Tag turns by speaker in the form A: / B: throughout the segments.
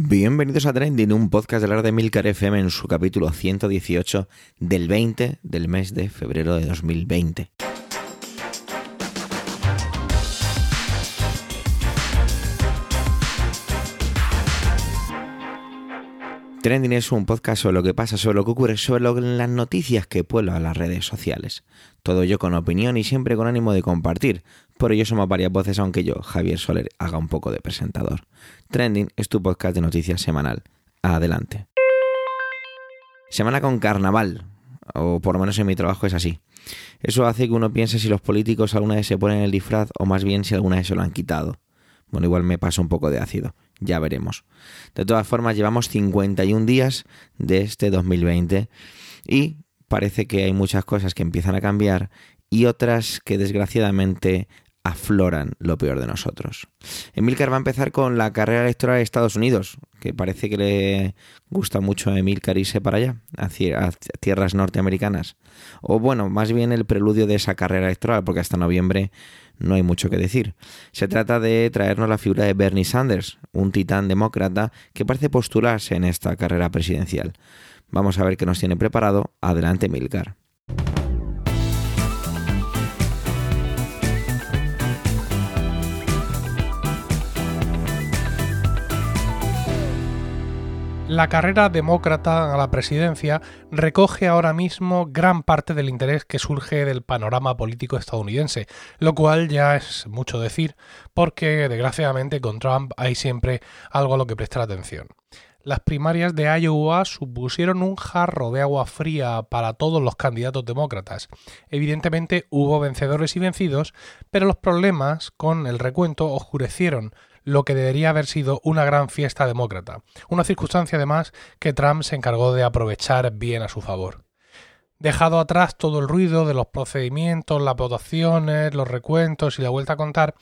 A: Bienvenidos a Trending, un podcast de la de Milcar FM en su capítulo 118 del 20 del mes de febrero de 2020. Trending es un podcast sobre lo que pasa, sobre lo que ocurre, sobre las noticias que pueblan las redes sociales. Todo ello con opinión y siempre con ánimo de compartir. Por ello somos varias voces, aunque yo, Javier Soler, haga un poco de presentador. Trending es tu podcast de noticias semanal. Adelante. Semana con carnaval, o por lo menos en mi trabajo es así. Eso hace que uno piense si los políticos alguna vez se ponen el disfraz o más bien si alguna vez se lo han quitado. Bueno, igual me pasa un poco de ácido, ya veremos. De todas formas, llevamos 51 días de este 2020 y parece que hay muchas cosas que empiezan a cambiar y otras que desgraciadamente afloran lo peor de nosotros. Emilcar va a empezar con la carrera electoral de Estados Unidos, que parece que le gusta mucho a Emilcar irse para allá, hacia, tierras norteamericanas. O bueno, más bien el preludio de esa carrera electoral, porque hasta noviembre no hay mucho que decir. Se trata de traernos la figura de Bernie Sanders, un titán demócrata que parece postularse en esta carrera presidencial. Vamos a ver qué nos tiene preparado. Adelante, Milcar.
B: La carrera demócrata a la presidencia recoge ahora mismo gran parte del interés que surge del panorama político estadounidense, lo cual ya es mucho decir, porque desgraciadamente con Trump hay siempre algo a lo que prestar atención. Las primarias de Iowa supusieron un jarro de agua fría para todos los candidatos demócratas. Evidentemente hubo vencedores y vencidos, pero los problemas con el recuento oscurecieron lo que debería haber sido una gran fiesta demócrata, una circunstancia además que Trump se encargó de aprovechar bien a su favor. Dejado atrás todo el ruido de los procedimientos, las votaciones, los recuentos y la vuelta a contar,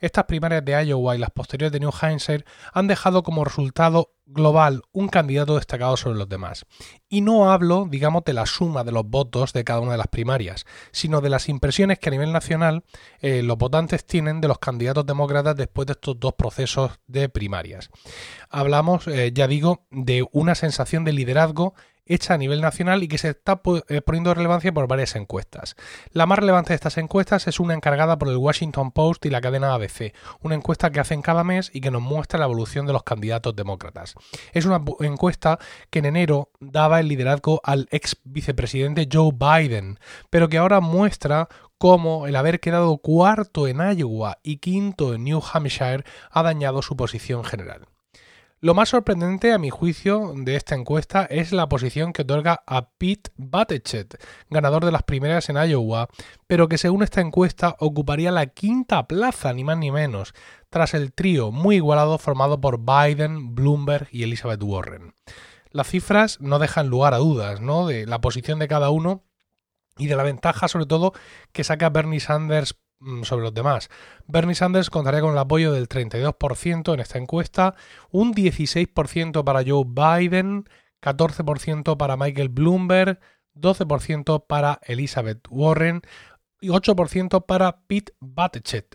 B: estas primarias de Iowa y las posteriores de New Hampshire han dejado como resultado global un candidato destacado sobre los demás. Y no hablo, digamos, de la suma de los votos de cada una de las primarias, sino de las impresiones que a nivel nacional eh, los votantes tienen de los candidatos demócratas después de estos dos procesos de primarias. Hablamos, eh, ya digo, de una sensación de liderazgo hecha a nivel nacional y que se está eh, poniendo relevancia por varias encuestas. La más relevante de estas encuestas es una encargada por el Washington Post y la cadena ABC, una encuesta que hacen cada mes y que nos muestra la evolución de los candidatos demócratas. Es una encuesta que en enero daba el liderazgo al ex vicepresidente Joe Biden, pero que ahora muestra cómo el haber quedado cuarto en Iowa y quinto en New Hampshire ha dañado su posición general. Lo más sorprendente, a mi juicio, de esta encuesta es la posición que otorga a Pete Buttigieg, ganador de las primeras en Iowa, pero que según esta encuesta ocuparía la quinta plaza, ni más ni menos, tras el trío muy igualado formado por Biden, Bloomberg y Elizabeth Warren. Las cifras no dejan lugar a dudas, ¿no? De la posición de cada uno y de la ventaja, sobre todo, que saca Bernie Sanders sobre los demás. Bernie Sanders contaría con el apoyo del 32% en esta encuesta, un 16% para Joe Biden, 14% para Michael Bloomberg, 12% para Elizabeth Warren y 8% para Pete Buttigieg.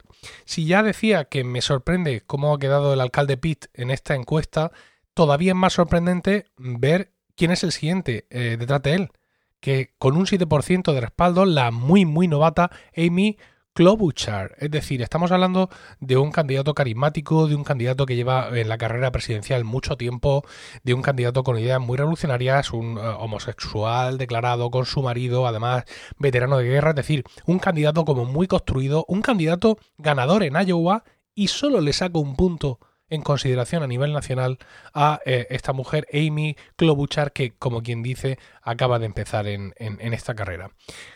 B: Si ya decía que me sorprende cómo ha quedado el alcalde Pete en esta encuesta, todavía es más sorprendente ver quién es el siguiente eh, detrás de él, que con un 7% de respaldo, la muy muy novata Amy Klobuchar. Es decir, estamos hablando de un candidato carismático, de un candidato que lleva en la carrera presidencial mucho tiempo, de un candidato con ideas muy revolucionarias, un eh, homosexual declarado con su marido, además veterano de guerra, es decir, un candidato como muy construido, un candidato ganador en Iowa y solo le saco un punto en consideración a nivel nacional a eh, esta mujer, Amy Klobuchar, que, como quien dice, acaba de empezar en, en esta carrera.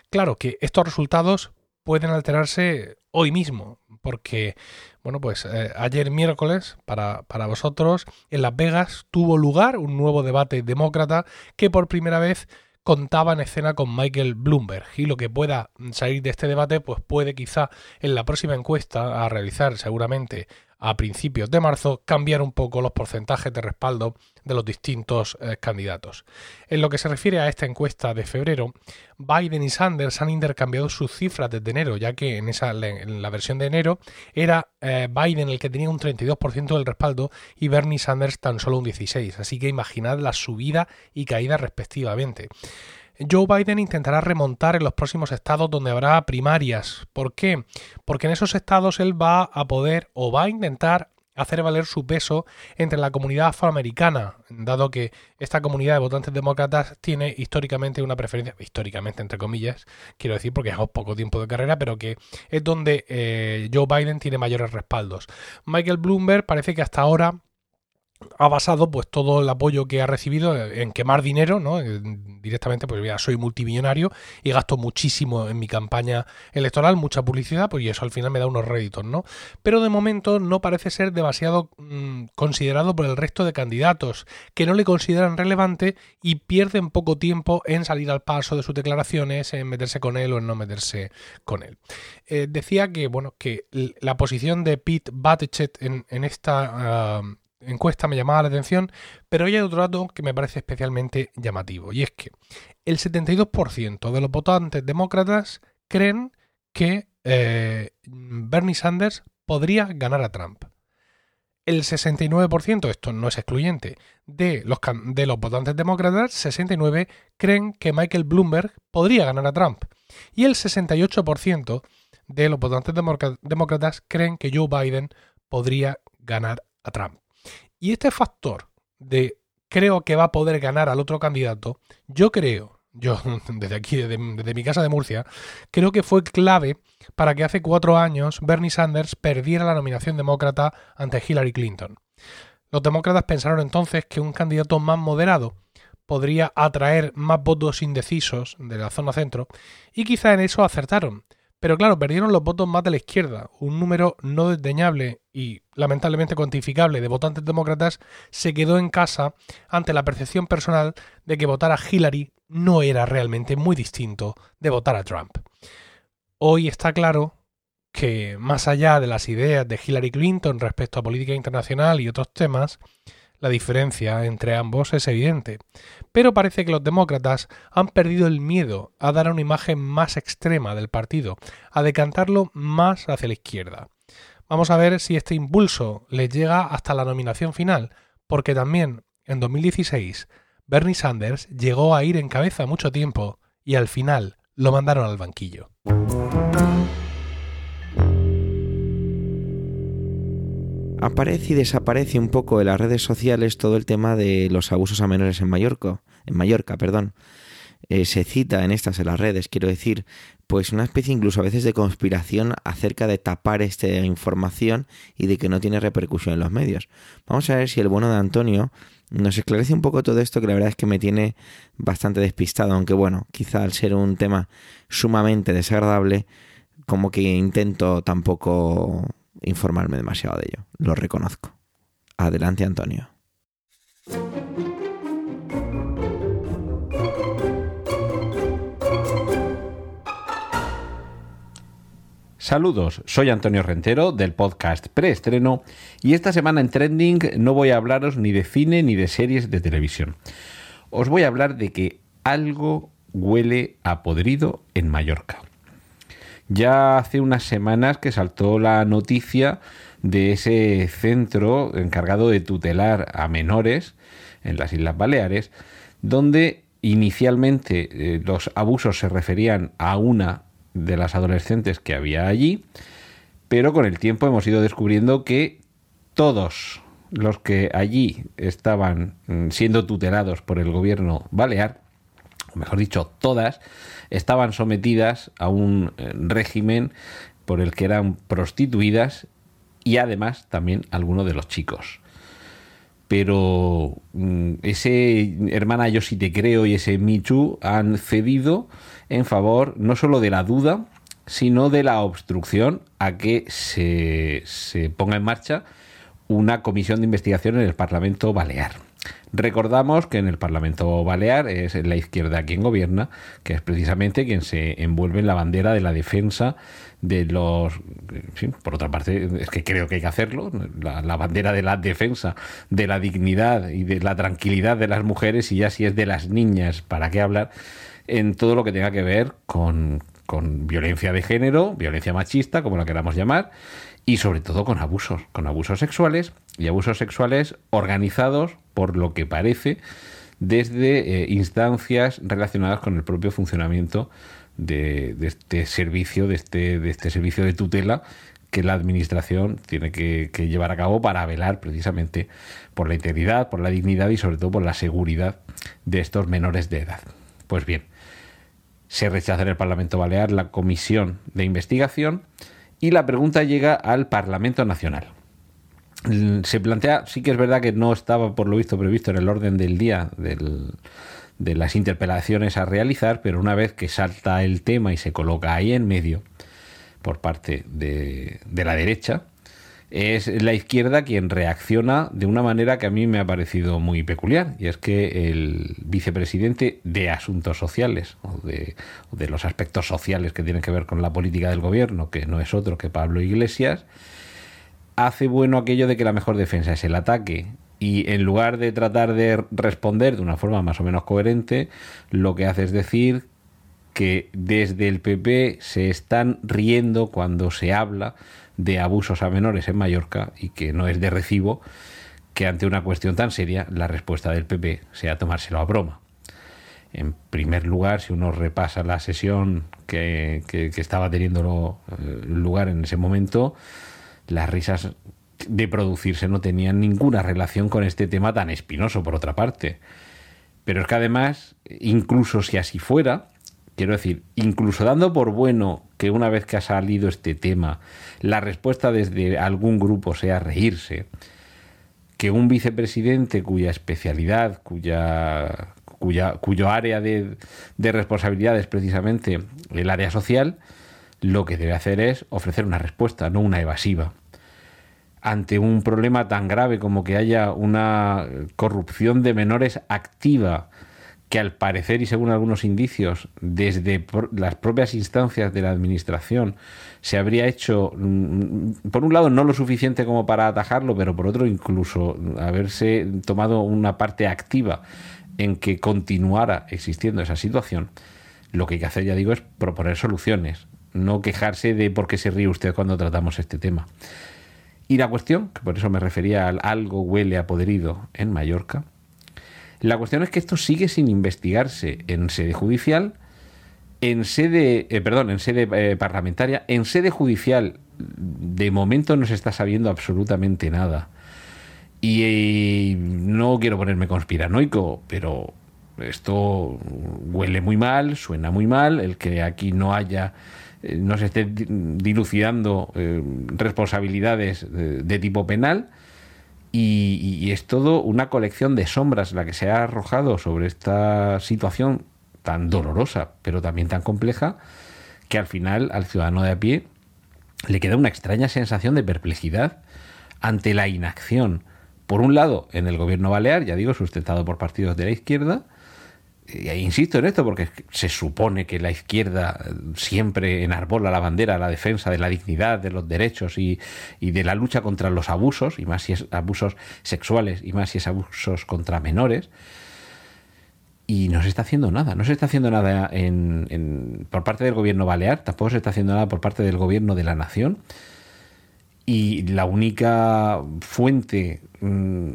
B: Claro que estos resultados pueden alterarse hoy mismo, porque, bueno, pues eh, ayer miércoles, para, para vosotros, en Las Vegas tuvo lugar un nuevo debate demócrata que por primera vez contaba en escena con Michael Bloomberg. Y lo que pueda salir de este debate pues puede quizá en la próxima encuesta a realizar seguramente a principios de marzo cambiar un poco los porcentajes de respaldo de los distintos eh, candidatos. En lo que se refiere a esta encuesta de febrero, Biden y Sanders han intercambiado sus cifras desde enero, ya que en, esa, en la versión de enero era eh, Biden el que tenía un 32% del respaldo y Bernie Sanders tan solo un 16%. Así que imaginad la subida y caída respectivamente. Joe Biden intentará remontar en los próximos estados donde habrá primarias. ¿Por qué? Porque en esos estados él va a poder o va a intentar hacer valer su peso entre la comunidad afroamericana, dado que esta comunidad de votantes demócratas tiene históricamente una preferencia, históricamente entre comillas, quiero decir porque es poco tiempo de carrera, pero que es donde eh, Joe Biden tiene mayores respaldos. Michael Bloomberg parece que hasta ahora ha basado pues todo el apoyo que ha recibido en quemar dinero, ¿no? Directamente, pues ya soy multimillonario y gasto muchísimo en mi campaña electoral, mucha publicidad, pues y eso al final me da unos réditos, ¿no? Pero de momento no parece ser demasiado mm, considerado por el resto de candidatos, que no le consideran relevante y pierden poco tiempo en salir al paso de sus declaraciones, en meterse con él o en no meterse con él. Eh, decía que, bueno, que la posición de Pete Buttigieg en, en esta ah, encuesta me llamaba la atención, pero hay otro dato que me parece especialmente llamativo, y es que el 72% de los votantes demócratas creen que eh, Bernie Sanders podría ganar a Trump. El 69%, esto no es excluyente, de los, de los votantes demócratas, 69 creen que Michael Bloomberg podría ganar a Trump. Y el 68% de los votantes demócratas creen que Joe Biden podría ganar a Trump. Y este factor de creo que va a poder ganar al otro candidato, yo creo, yo desde aquí, desde, mi casa de Murcia, creo que fue clave para que hace cuatro años Bernie Sanders perdiera la nominación demócrata ante Hillary Clinton. Los demócratas pensaron entonces que un candidato más moderado podría atraer más votos indecisos de la zona centro y quizá en eso acertaron. Pero claro, perdieron los votos más de la izquierda. Un número no desdeñable y lamentablemente cuantificable de votantes demócratas se quedó en casa ante la percepción personal de que votar a Hillary no era realmente muy distinto de votar a Trump. Hoy está claro que, más allá de las ideas de Hillary Clinton respecto a política internacional y otros temas, la diferencia entre ambos es evidente, pero parece que los demócratas han perdido el miedo a dar una imagen más extrema del partido, a decantarlo más hacia la izquierda. Vamos a ver si este impulso les llega hasta la nominación final, porque también en 2016 Bernie Sanders llegó a ir en cabeza mucho tiempo y al final lo mandaron al banquillo.
A: Aparece y desaparece un poco en las redes sociales todo el tema de los abusos a menores en Mallorca, en Mallorca, perdón. Eh, se cita en estas en las redes, quiero decir, pues una especie incluso a veces de conspiración acerca de tapar esta información y de que no tiene repercusión en los medios. Vamos a ver si el bueno de Antonio nos esclarece un poco todo esto que la verdad es que me tiene bastante despistado, aunque bueno, quizá al ser un tema sumamente desagradable, como que intento tampoco informarme demasiado de ello, lo reconozco. Adelante, Antonio.
C: Saludos, soy Antonio Rentero del podcast Preestreno y esta semana en Trending no voy a hablaros ni de cine ni de series de televisión. Os voy a hablar de que algo huele a podrido en Mallorca. Ya hace unas semanas que saltó la noticia de ese centro encargado de tutelar a menores en las Islas Baleares, donde inicialmente eh, los abusos se referían a una de las adolescentes que había allí, pero con el tiempo hemos ido descubriendo que todos los que allí estaban mm, siendo tutelados por el gobierno balear, mejor dicho, todas, estaban sometidas a un eh, régimen por el que eran prostituidas y además también algunos de los chicos. Pero mm, ese hermana yo sí te creo y ese Michu han cedido en favor no solo de la duda, sino de la obstrucción a que se ponga en marcha una comisión de investigación en el Parlamento Balear. Recordamos que en el Parlamento Balear es la izquierda quien gobierna, que es precisamente quien se envuelve en la bandera de la defensa de los... por otra parte, es que creo que hay que hacerlo, la, bandera de la defensa de la dignidad y de la tranquilidad de las mujeres y ya si es de las niñas, ¿para qué hablar? En todo lo que tenga que ver con, con violencia de género, violencia machista, como la queramos llamar, y sobre todo con abusos, con abusos sexuales y abusos sexuales organizados, por lo que parece, desde eh, instancias relacionadas con el propio funcionamiento de, este servicio, de este, de este servicio de tutela que la administración tiene que, llevar a cabo para velar precisamente por la integridad, por la dignidad y sobre todo por la seguridad de estos menores de edad. Pues bien, se rechaza en el Parlamento Balear la comisión de investigación y la pregunta llega al Parlamento Nacional. Se plantea, sí que es verdad que no estaba por lo visto previsto en el orden del día de las interpelaciones a realizar, pero una vez que salta el tema y se coloca ahí en medio por parte de, de la derecha, es la izquierda quien reacciona de una manera que a mí me ha parecido muy peculiar, y es que el vicepresidente de Asuntos Sociales, o de, los aspectos sociales que tienen que ver con la política del gobierno, que no es otro que Pablo Iglesias, hace bueno aquello de que la mejor defensa es el ataque. Y en lugar de tratar de responder de una forma más o menos coherente, lo que hace es decir que desde el PP se están riendo cuando se habla de abusos a menores en Mallorca y que no es de recibo que ante una cuestión tan seria la respuesta del PP sea tomárselo a broma. En primer lugar, si uno repasa la sesión que, estaba teniendo eh, lugar en ese momento, las risas de producirse no tenían ninguna relación con este tema tan espinoso, por otra parte. Pero es que además, incluso si así fuera, quiero decir, incluso dando por bueno que una vez que ha salido este tema, la respuesta desde algún grupo sea reírse, que un vicepresidente cuya especialidad, cuya, cuya cuyo área de, de responsabilidad es precisamente el área social, lo que debe hacer es ofrecer una respuesta, no una evasiva. Ante un problema tan grave como que haya una corrupción de menores activa, que al parecer y según algunos indicios, desde las propias instancias de la Administración se habría hecho, mm, por un lado, no lo suficiente como para atajarlo, pero por otro, incluso haberse tomado una parte activa en que continuara existiendo esa situación, lo que hay que hacer, ya digo, es proponer soluciones, no quejarse de por qué se ríe usted cuando tratamos este tema. Y la cuestión, que por eso me refería al algo huele a podrido en Mallorca, la cuestión es que esto sigue sin investigarse en sede judicial, en sede, eh, perdón, en sede eh, parlamentaria, en sede judicial. De momento no se está sabiendo absolutamente nada. Y, no quiero ponerme conspiranoico, pero esto huele muy mal, suena muy mal, el que aquí no haya, eh, no se esté dilucidando responsabilidades de tipo penal y, es todo una colección de sombras la que se ha arrojado sobre esta situación tan dolorosa, pero también tan compleja, que al final al ciudadano de a pie le queda una extraña sensación de perplejidad ante la inacción, por un lado, en el gobierno balear, ya digo, sustentado por partidos de la izquierda, insisto en esto porque se supone que la izquierda siempre enarbola la bandera la defensa de la dignidad, de los derechos y, y, de la lucha contra los abusos, y más si es abusos sexuales y más si es abusos contra menores. Y no se está haciendo nada, no se está haciendo nada en, por parte del gobierno balear, tampoco se está haciendo nada por parte del gobierno de la nación y la única fuente mm,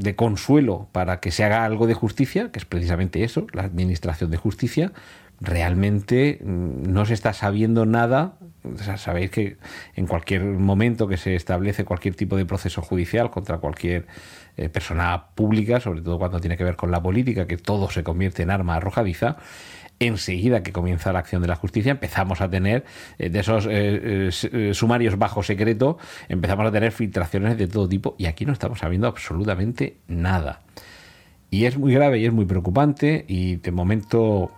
C: de consuelo para que se haga algo de justicia, que es precisamente eso, la administración de justicia, realmente mm, no se está sabiendo nada. sabéis que en cualquier momento que se establece cualquier tipo de proceso judicial contra cualquier eh, persona pública, sobre todo cuando tiene que ver con la política, que todo se convierte en arma arrojadiza, enseguida que comienza la acción de la justicia empezamos a tener eh, de esos eh, eh, sumarios bajo secreto, empezamos a tener filtraciones de todo tipo y aquí no estamos sabiendo absolutamente nada. Y es muy grave y es muy preocupante y de momento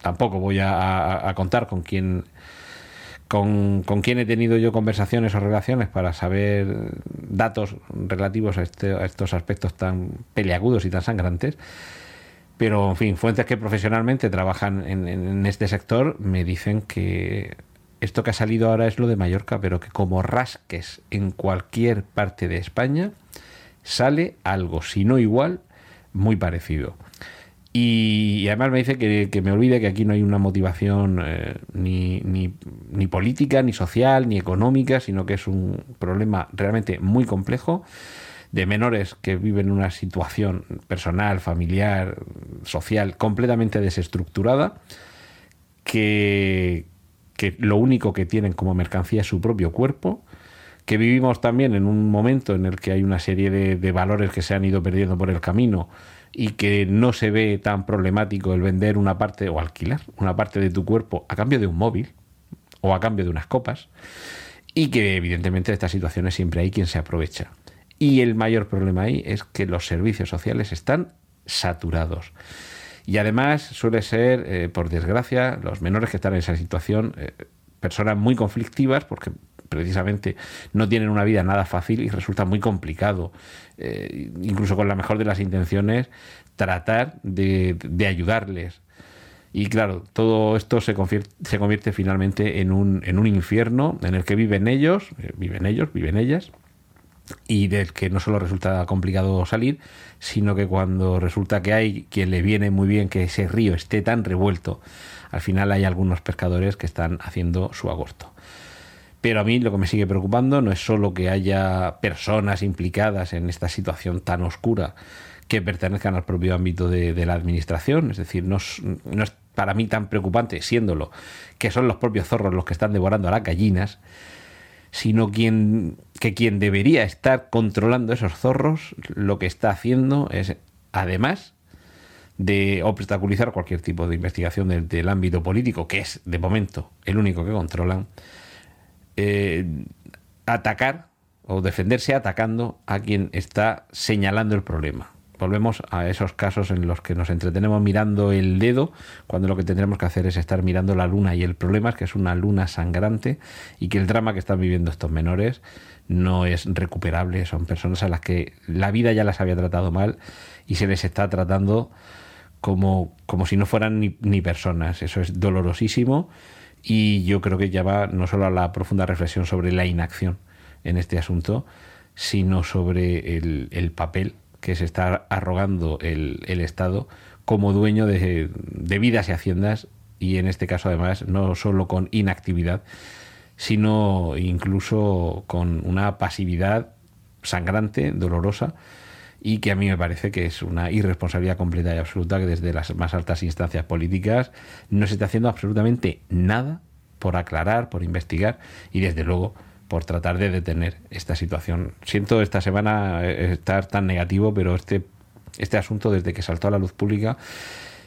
C: tampoco voy a, contar con quién con, con quién he tenido yo conversaciones o relaciones para saber datos relativos a, este, a estos aspectos tan peleagudos y tan sangrantes. Pero, en fin, fuentes que profesionalmente trabajan en, en, este sector me dicen que esto que ha salido ahora es lo de Mallorca, pero que como rasques en cualquier parte de España, sale algo, si no igual, muy parecido. Y, además me dice que, me olvide que aquí no hay una motivación eh, ni, ni, ni, política, ni social, ni económica, sino que es un problema realmente muy complejo de menores que viven una situación personal, familiar, social completamente desestructurada, que, que lo único que tienen como mercancía es su propio cuerpo, que vivimos también en un momento en el que hay una serie de, de valores que se han ido perdiendo por el camino y que no se ve tan problemático el vender una parte o alquilar una parte de tu cuerpo a cambio de un móvil o a cambio de unas copas y que evidentemente de estas situaciones siempre hay quien se aprovecha. Y el mayor problema ahí es que los servicios sociales están saturados. Y además suele ser, eh, por desgracia, los menores que están en esa situación, eh, personas muy conflictivas, porque precisamente no tienen una vida nada fácil y resulta muy complicado, eh, incluso con la mejor de las intenciones, tratar de, de ayudarles. Y claro, todo esto se convierte, se convierte finalmente en un, en un infierno en el que viven ellos, viven ellos, viven ellas, y del que no solo resulta complicado salir, sino que cuando resulta que hay quien le viene muy bien que ese río esté tan revuelto, al final hay algunos pescadores que están haciendo su agosto. Pero a mí lo que me sigue preocupando no es solo que haya personas implicadas en esta situación tan oscura que pertenezcan al propio ámbito de, la administración, es decir, no no es, para mí tan preocupante, siéndolo, que son los propios zorros los que están devorando a las gallinas, sino quien, que quien debería estar controlando esos zorros lo que está haciendo es, además de obstaculizar cualquier tipo de investigación del, ámbito político, que es de momento el único que controlan, eh, atacar o defenderse atacando a quien está señalando el problema. Volvemos a esos casos en los que nos entretenemos mirando el dedo, cuando lo que tendremos que hacer es estar mirando la luna y el problema es que es una luna sangrante y que el drama que están viviendo estos menores no es recuperable. Son personas a las que la vida ya las había tratado mal y se les está tratando como, como si no fueran ni, personas. Eso es dolorosísimo y yo creo que llama no solo a la profunda reflexión sobre la inacción en este asunto, sino sobre el papel que se está arrogando el, el Estado como dueño de, de, vidas y haciendas y en este caso además no solo con inactividad, sino incluso con una pasividad sangrante, dolorosa, y que a mí me parece que es una irresponsabilidad completa y absoluta que desde las más altas instancias políticas no se está haciendo absolutamente nada por aclarar, por investigar y desde luego por tratar de detener esta situación. Siento esta semana estar tan negativo, pero este, este asunto desde que saltó a la luz pública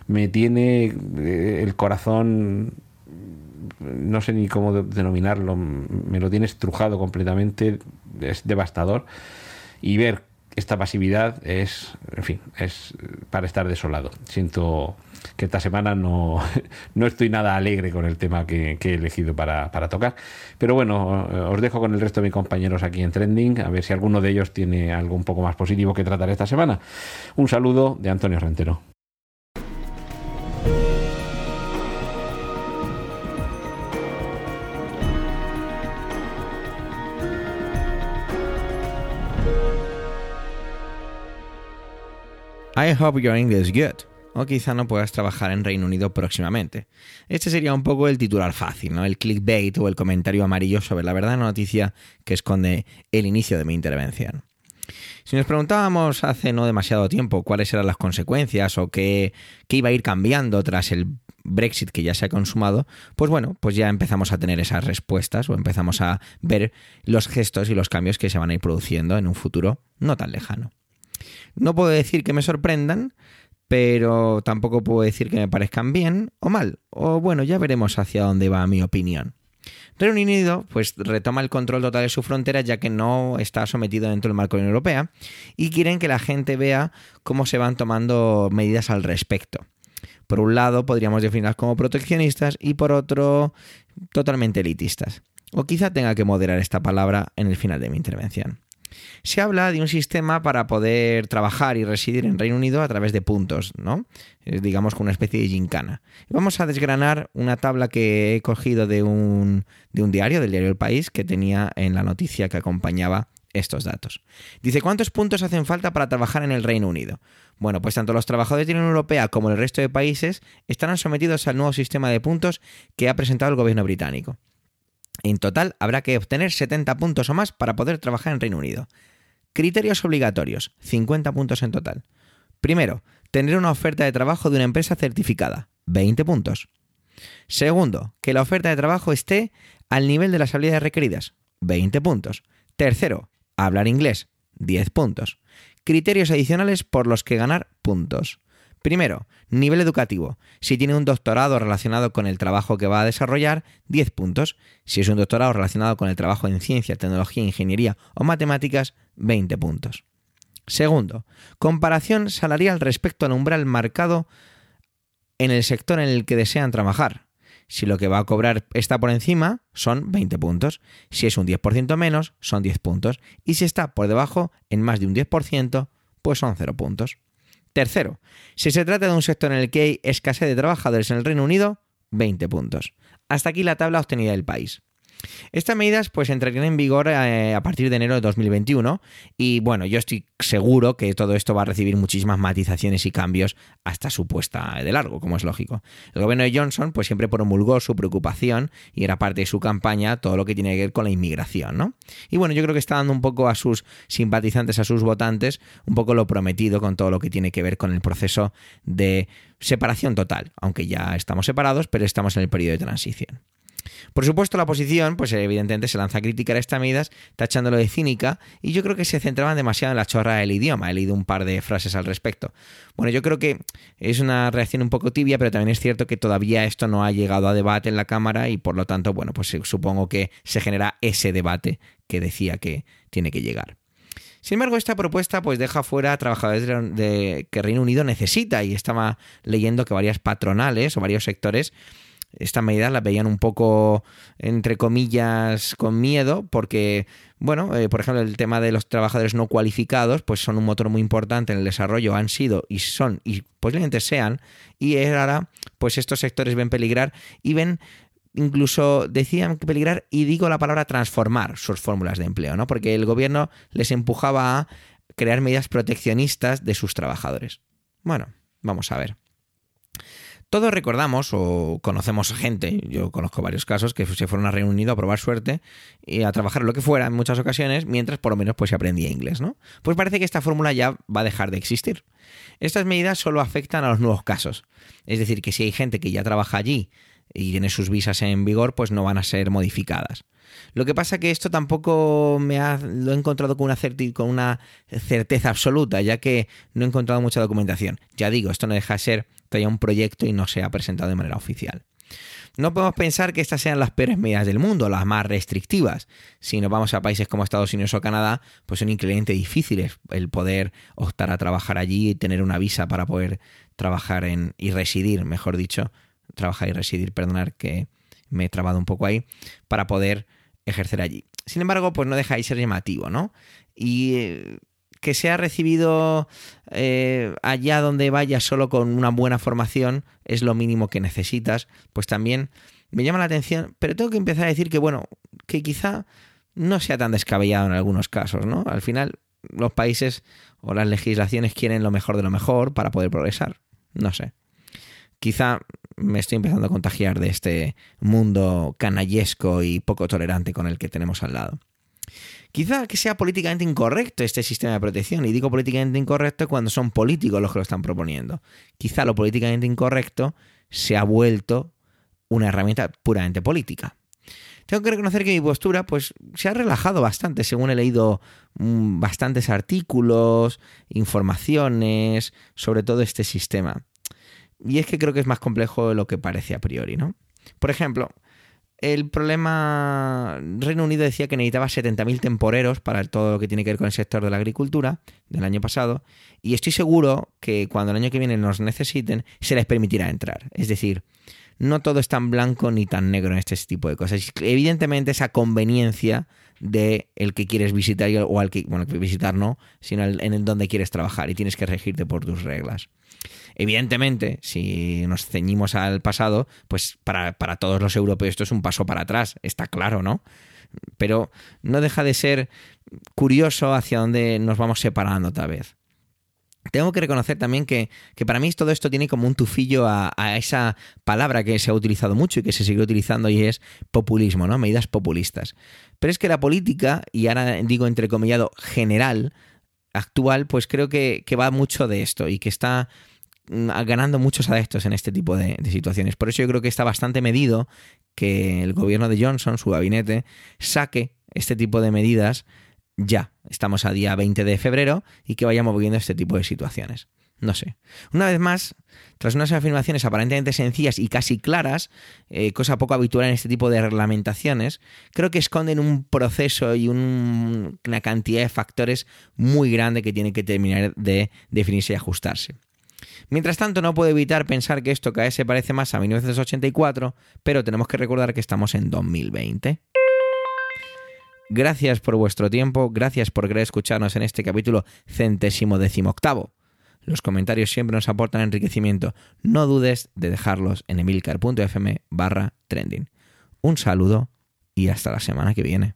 C: me tiene el corazón no sé ni cómo denominarlo, me lo tiene estrujado completamente, es devastador. Y ver esta pasividad es, en fin, es para estar desolado. Siento que esta semana no, no estoy nada alegre con el tema que, he elegido para, para, tocar. Pero bueno, os dejo con el resto de mis compañeros aquí en Trending, a ver si alguno de ellos tiene algo un poco más positivo que tratar esta semana. Un saludo de Antonio Rentero.
A: I hope your English is good. O quizá no puedas trabajar en Reino Unido próximamente. Este sería un poco el titular fácil, ¿no? El clickbait o el comentario amarillo sobre la verdadera noticia que esconde el inicio de mi intervención. Si nos preguntábamos hace no demasiado tiempo cuáles eran las consecuencias o qué, qué, iba a ir cambiando tras el Brexit que ya se ha consumado, pues bueno, pues ya empezamos a tener esas respuestas o empezamos a ver los gestos y los cambios que se van a ir produciendo en un futuro no tan lejano. No puedo decir que me sorprendan, pero tampoco puedo decir que me parezcan bien o mal. O bueno, ya veremos hacia dónde va mi opinión. Reino Unido pues retoma el control total de su frontera ya que no está sometido dentro del marco de la Unión Europea y quieren que la gente vea cómo se van tomando medidas al respecto. Por un lado, podríamos definirlas como proteccionistas y por otro, totalmente elitistas. O quizá tenga que moderar esta palabra en el final de mi intervención. Se habla de un sistema para poder trabajar y residir en Reino Unido a través de puntos, ¿no? Digamos, con una especie de gincana. Vamos a desgranar una tabla que he cogido de un, de un diario, del diario El País, que tenía en la noticia que acompañaba estos datos. Dice, ¿cuántos puntos hacen falta para trabajar en el Reino Unido? Bueno, pues tanto los trabajadores de la Unión Europea como el resto de países estarán sometidos al nuevo sistema de puntos que ha presentado el gobierno británico. En total habrá que obtener 70 puntos o más para poder trabajar en Reino Unido. Criterios obligatorios, 50 puntos en total. Primero, tener una oferta de trabajo de una empresa certificada, 20 puntos. Segundo, que la oferta de trabajo esté al nivel de las habilidades requeridas, 20 puntos. Tercero, hablar inglés, 10 puntos. Criterios adicionales por los que ganar puntos. Primero, nivel educativo. Si tiene un doctorado relacionado con el trabajo que va a desarrollar, 10 puntos. Si es un doctorado relacionado con el trabajo en ciencia, tecnología, ingeniería o matemáticas, 20 puntos. Segundo, comparación salarial respecto al umbral marcado en el sector en el que desean trabajar. Si lo que va a cobrar está por encima, son 20 puntos. Si es un 10% menos, son 10 puntos. Y si está por debajo, en más de un 10%, pues son 0 puntos. Tercero, si se trata de un sector en el que hay escasez de trabajadores en el Reino Unido, 20 puntos. Hasta aquí la tabla obtenida del país. Estas medidas pues entrarían en vigor eh, a partir de enero de 2021 y bueno, yo estoy seguro que todo esto va a recibir muchísimas matizaciones y cambios hasta su puesta de largo, como es lógico. El gobierno de Johnson pues siempre promulgó su preocupación y era parte de su campaña todo lo que tiene que ver con la inmigración, ¿no? Y bueno, yo creo que está dando un poco a sus simpatizantes, a sus votantes, un poco lo prometido con todo lo que tiene que ver con el proceso de separación total, aunque ya estamos separados, pero estamos en el periodo de transición. Por supuesto, la oposición, pues evidentemente se lanza a criticar estas medidas, tachándolo de cínica, y yo creo que se centraban demasiado en la chorra del idioma. He leído un par de frases al respecto. Bueno, yo creo que es una reacción un poco tibia, pero también es cierto que todavía esto no ha llegado a debate en la Cámara y por lo tanto, bueno, pues supongo que se genera ese debate que decía que tiene que llegar. Sin embargo, esta propuesta pues deja fuera a trabajadores de, que Reino Unido necesita y estaba leyendo que varias patronales o varios sectores esta medida la veían un poco, entre comillas, con miedo, porque, bueno, eh, por ejemplo, el tema de los trabajadores no cualificados, pues son un motor muy importante en el desarrollo, han sido y son, y posiblemente sean, y ahora, pues estos sectores ven peligrar y ven incluso decían peligrar, y digo la palabra transformar sus fórmulas de empleo, ¿no? Porque el gobierno les empujaba a crear medidas proteccionistas de sus trabajadores. Bueno, vamos a ver. Todos recordamos o conocemos gente, yo conozco varios casos, que se fueron a Reino Unido a probar suerte y a trabajar lo que fuera en muchas ocasiones, mientras por lo menos pues se aprendía inglés, ¿no? Pues parece que esta fórmula ya va a dejar de existir. Estas medidas solo afectan a los nuevos casos. Es decir, que si hay gente que ya trabaja allí y tiene sus visas en vigor, pues no van a ser modificadas. Lo que pasa que esto tampoco me ha, lo he encontrado con una, con una certeza absoluta, ya que no he encontrado mucha documentación. Ya digo, esto no deja de ser todavía un proyecto y no se ha presentado de manera oficial. No podemos pensar que estas sean las peores medidas del mundo, las más restrictivas. Si nos vamos a países como Estados Unidos o Canadá, pues son increíblemente difíciles el poder optar a trabajar allí y tener una visa para poder trabajar en y residir, mejor dicho, trabajar y residir, perdonar que me he trabado un poco ahí, para poder ejercer allí. Sin embargo, pues no deja de ser llamativo, ¿no? Y eh, que sea recibido eh, allá donde vayas solo con una buena formación es lo mínimo que necesitas, pues también me llama la atención, pero tengo que empezar a decir que, bueno, que quizá no sea tan descabellado en algunos casos, ¿no? Al final, los países o las legislaciones quieren lo mejor de lo mejor para poder progresar. No sé. Quizá me estoy empezando a contagiar de este mundo canallesco y poco tolerante con el que tenemos al lado. Quizá que sea políticamente incorrecto este sistema de protección, y digo políticamente incorrecto cuando son políticos los que lo están proponiendo. Quizá lo políticamente incorrecto se ha vuelto una herramienta puramente política. Tengo que reconocer que mi postura pues, se ha relajado bastante, según he leído mm, bastantes artículos, informaciones sobre todo este sistema. Y es que creo que es más complejo de lo que parece a priori, ¿no? Por ejemplo, el problema, Reino Unido decía que necesitaba 70.000 temporeros para todo lo que tiene que ver con el sector de la agricultura del año pasado, y estoy seguro que cuando el año que viene nos necesiten, se les permitirá entrar. Es decir, no todo es tan blanco ni tan negro en este tipo de cosas. Evidentemente esa conveniencia de el que quieres visitar o al que, bueno, visitar no, sino en el donde quieres trabajar y tienes que regirte por tus reglas. Evidentemente, si nos ceñimos al pasado, pues para, para todos los europeos esto es un paso para atrás, está claro, ¿no? Pero no deja de ser curioso hacia dónde nos vamos separando otra vez. Tengo que reconocer también que, para mí todo esto tiene como un tufillo a, esa palabra que se ha utilizado mucho y que se sigue utilizando y es populismo, ¿no? Medidas populistas. Pero es que la política, y ahora digo entrecomillado general, actual, pues creo que, va mucho de esto y que está mm, ganando muchos adeptos en este tipo de, situaciones. Por eso yo creo que está bastante medido que el gobierno de Johnson, su gabinete, saque este tipo de medidas ya. Estamos a día 20 de febrero y que vayamos viendo este tipo de situaciones. No sé. Una vez más, tras unas afirmaciones aparentemente sencillas y casi claras, eh, cosa poco habitual en este tipo de reglamentaciones, creo que esconden un proceso y una cantidad de factores muy grande que tienen que terminar de definirse y ajustarse. Mientras tanto, no puedo evitar pensar que esto cada vez se parece más a 1984, pero tenemos que recordar que estamos en 2020. Gracias por vuestro tiempo, gracias por querer escucharnos en este capítulo centésimo decimoctavo. Los comentarios siempre nos aportan enriquecimiento. No dudes de dejarlos en emilcar.fm barra trending. Un saludo y hasta la semana que viene.